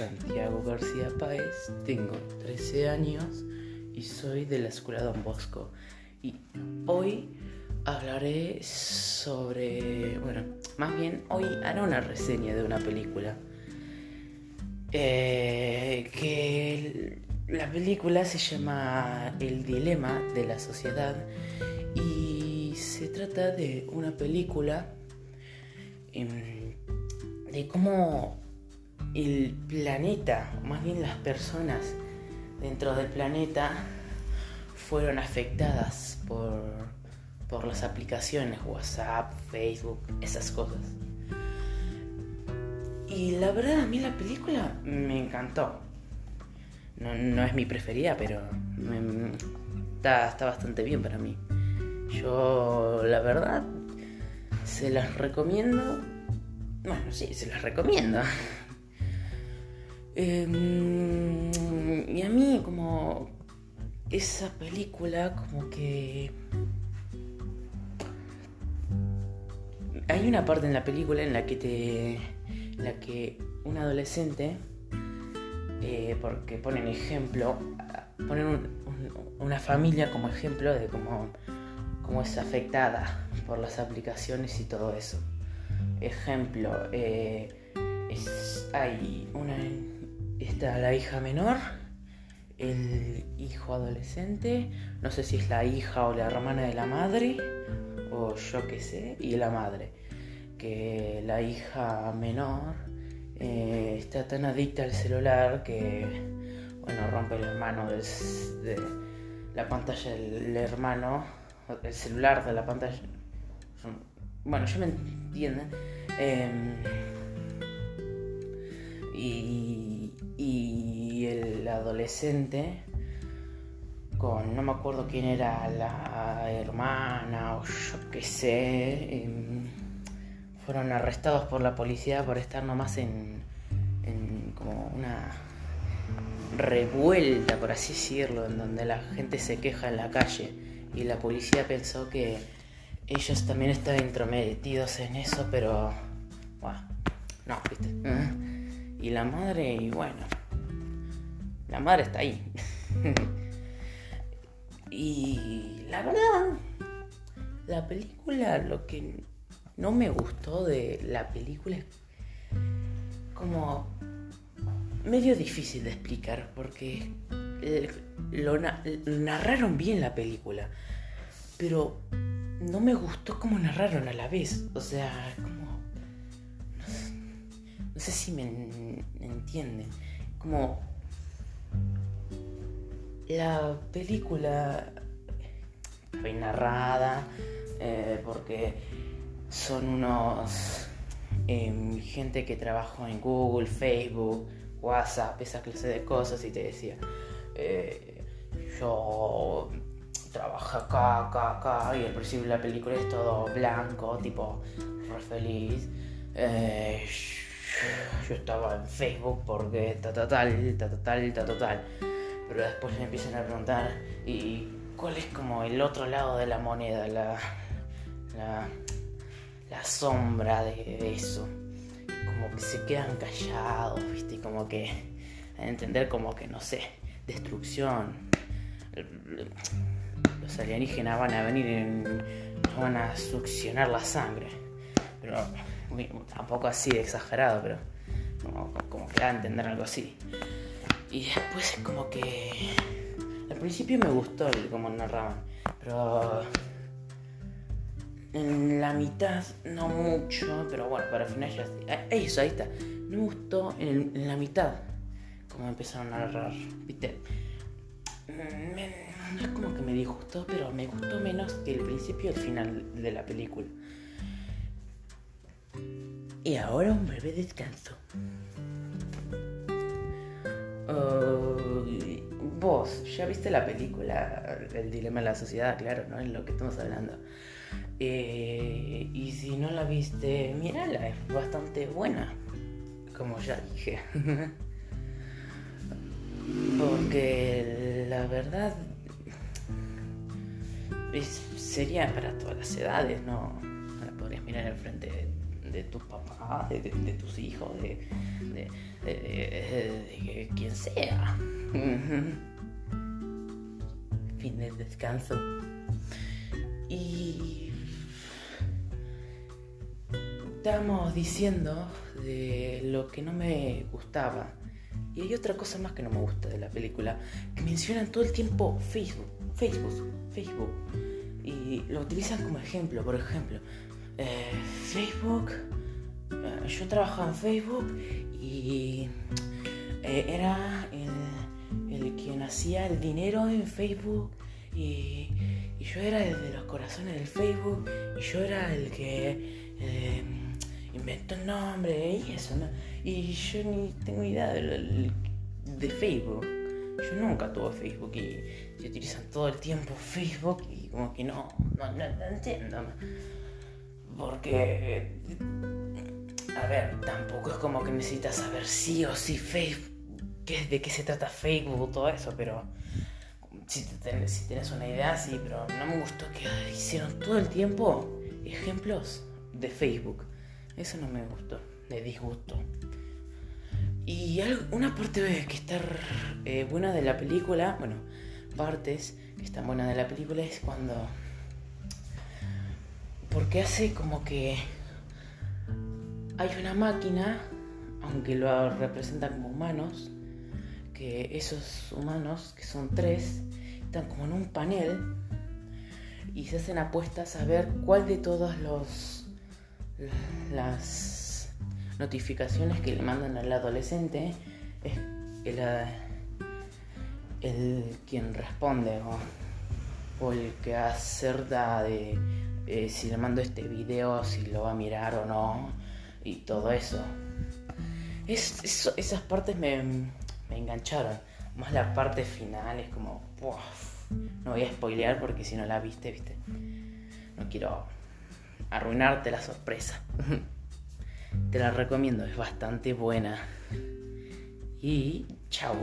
Santiago García Páez, tengo 13 años y soy de la Escuela Don Bosco. Y hoy hablaré sobre, bueno, más bien hoy haré una reseña de una película. Eh, que la película se llama El dilema de la sociedad y se trata de una película em, de cómo el planeta, más bien las personas dentro del planeta, fueron afectadas por, por las aplicaciones, WhatsApp, Facebook, esas cosas. Y la verdad, a mí la película me encantó. No, es mi preferida, pero está, está bastante bien para mí. Yo, la verdad, se las recomiendo. Bueno, sí, se las recomiendo. Em, y a mí como esa película como que... Hay una parte en la película en la que te... La que un adolescente, eh, porque ponen ejemplo, ponen una familia como ejemplo de cómo, cómo es afectada por las aplicaciones y todo eso. Ejemplo, eh, hay una está la hija menor, el hijo adolescente, no sé si es la hija o la hermana de la madre, o yo qué sé, y la madre. Que la hija menor eh, está tan adicta al celular que, bueno, rompe el hermano de la pantalla del hermano, el celular de la pantalla. Bueno, yo me entienden. Em, y y el adolescente con no me acuerdo quién era la hermana o yo qué sé em, fueron arrestados por la policía por estar nomás en, como una revuelta por así decirlo en donde la gente se queja en la calle y la policía pensó que ellos también estaban intrometidos en eso pero bueno no viste ¿Eh? Y la madre, y bueno, la madre está ahí. y la verdad, la película, lo que no me gustó de la película es como medio difícil de explicar porque lo, narraron bien la película, pero no me gustó cómo narraron a la vez. O sea, no sé si me, entienden. Como la película fue narrada eh, porque son unos em, gente que trabajó en Google, Facebook, WhatsApp, esa clase de cosas y te decía eh, yo trabajo acá, acá, acá y al principio de la película es todo blanco, tipo re feliz. Eh, yo estaba en Facebook porque ta ta tal, ta ta tal, ta ta tal. Pero después me empiezan a preguntar, ¿y cuál es como el otro lado de la moneda? La, la, la sombra de eso. Como que se quedan callados, ¿viste? Como que a entender como que, no sé, destrucción. Los alienígenas van a venir y van a succionar la sangre. Pero tampoco así exagerado, pero como, que da a entender algo así. Y después es como que... Al principio me gustó el cómo narraban, pero... En la mitad no mucho, pero bueno, para el final ya... Ah, eso, ahí está. No me gustó en, la mitad como empezaron a narrar, ¿viste? no es como que me disgustó, pero me gustó menos que el principio y el final de la película. Y ahora un breve descanso. vos, ya viste la película El dilema de la sociedad, claro, ¿no? En lo que estamos hablando. Eh, y si no la viste, mírala, es bastante buena. Como ya dije. Porque la verdad sería para todas las edades, ¿no? Podrías mirar enfrente de tus papás, de, tus hijos, de, de, quien sea. fin del descanso. Y estamos diciendo de lo que no me gustaba. Y hay otra cosa más que no me gusta de la película, que mencionan todo el tiempo Facebook, Facebook, Facebook. Y lo utilizan como ejemplo, por ejemplo, eh, Facebook, eh, yo trabajaba en Facebook y eh, era el, el, quien hacía el dinero en Facebook y, yo era el de los corazones del Facebook y yo era el que inventó el nombre y eso, ¿no? Y yo ni tengo idea de, de Facebook. Yo nunca tuve Facebook y se utilizan todo el tiempo Facebook y como que no, no, no, entiendo. Porque, a ver, tampoco es como que necesitas saber sí o sí Facebook, qué, de qué se trata Facebook o todo eso, pero si, si tienes una idea, sí, pero no me gustó que hicieron todo el tiempo ejemplos de Facebook. Eso no me gustó, me disgustó. Y una parte que está eh, buena de la película, bueno, partes que están buenas de la película es cuando... Porque hace como que hay una máquina, aunque lo representa como humanos, que esos humanos, que son tres, están como en un panel y se hacen apuestas a ver cuál de todos los las notificaciones que le mandan al adolescente es el, el quien responde o, el que acerta de eh, si le mando este video, si lo va a mirar o no y todo eso. Es, esas partes me, me, engancharon. Más la parte final es como... no voy a spoilear porque si no la viste, viste. No quiero arruinarte la sorpresa. Te la recomiendo, es bastante buena. Y chao.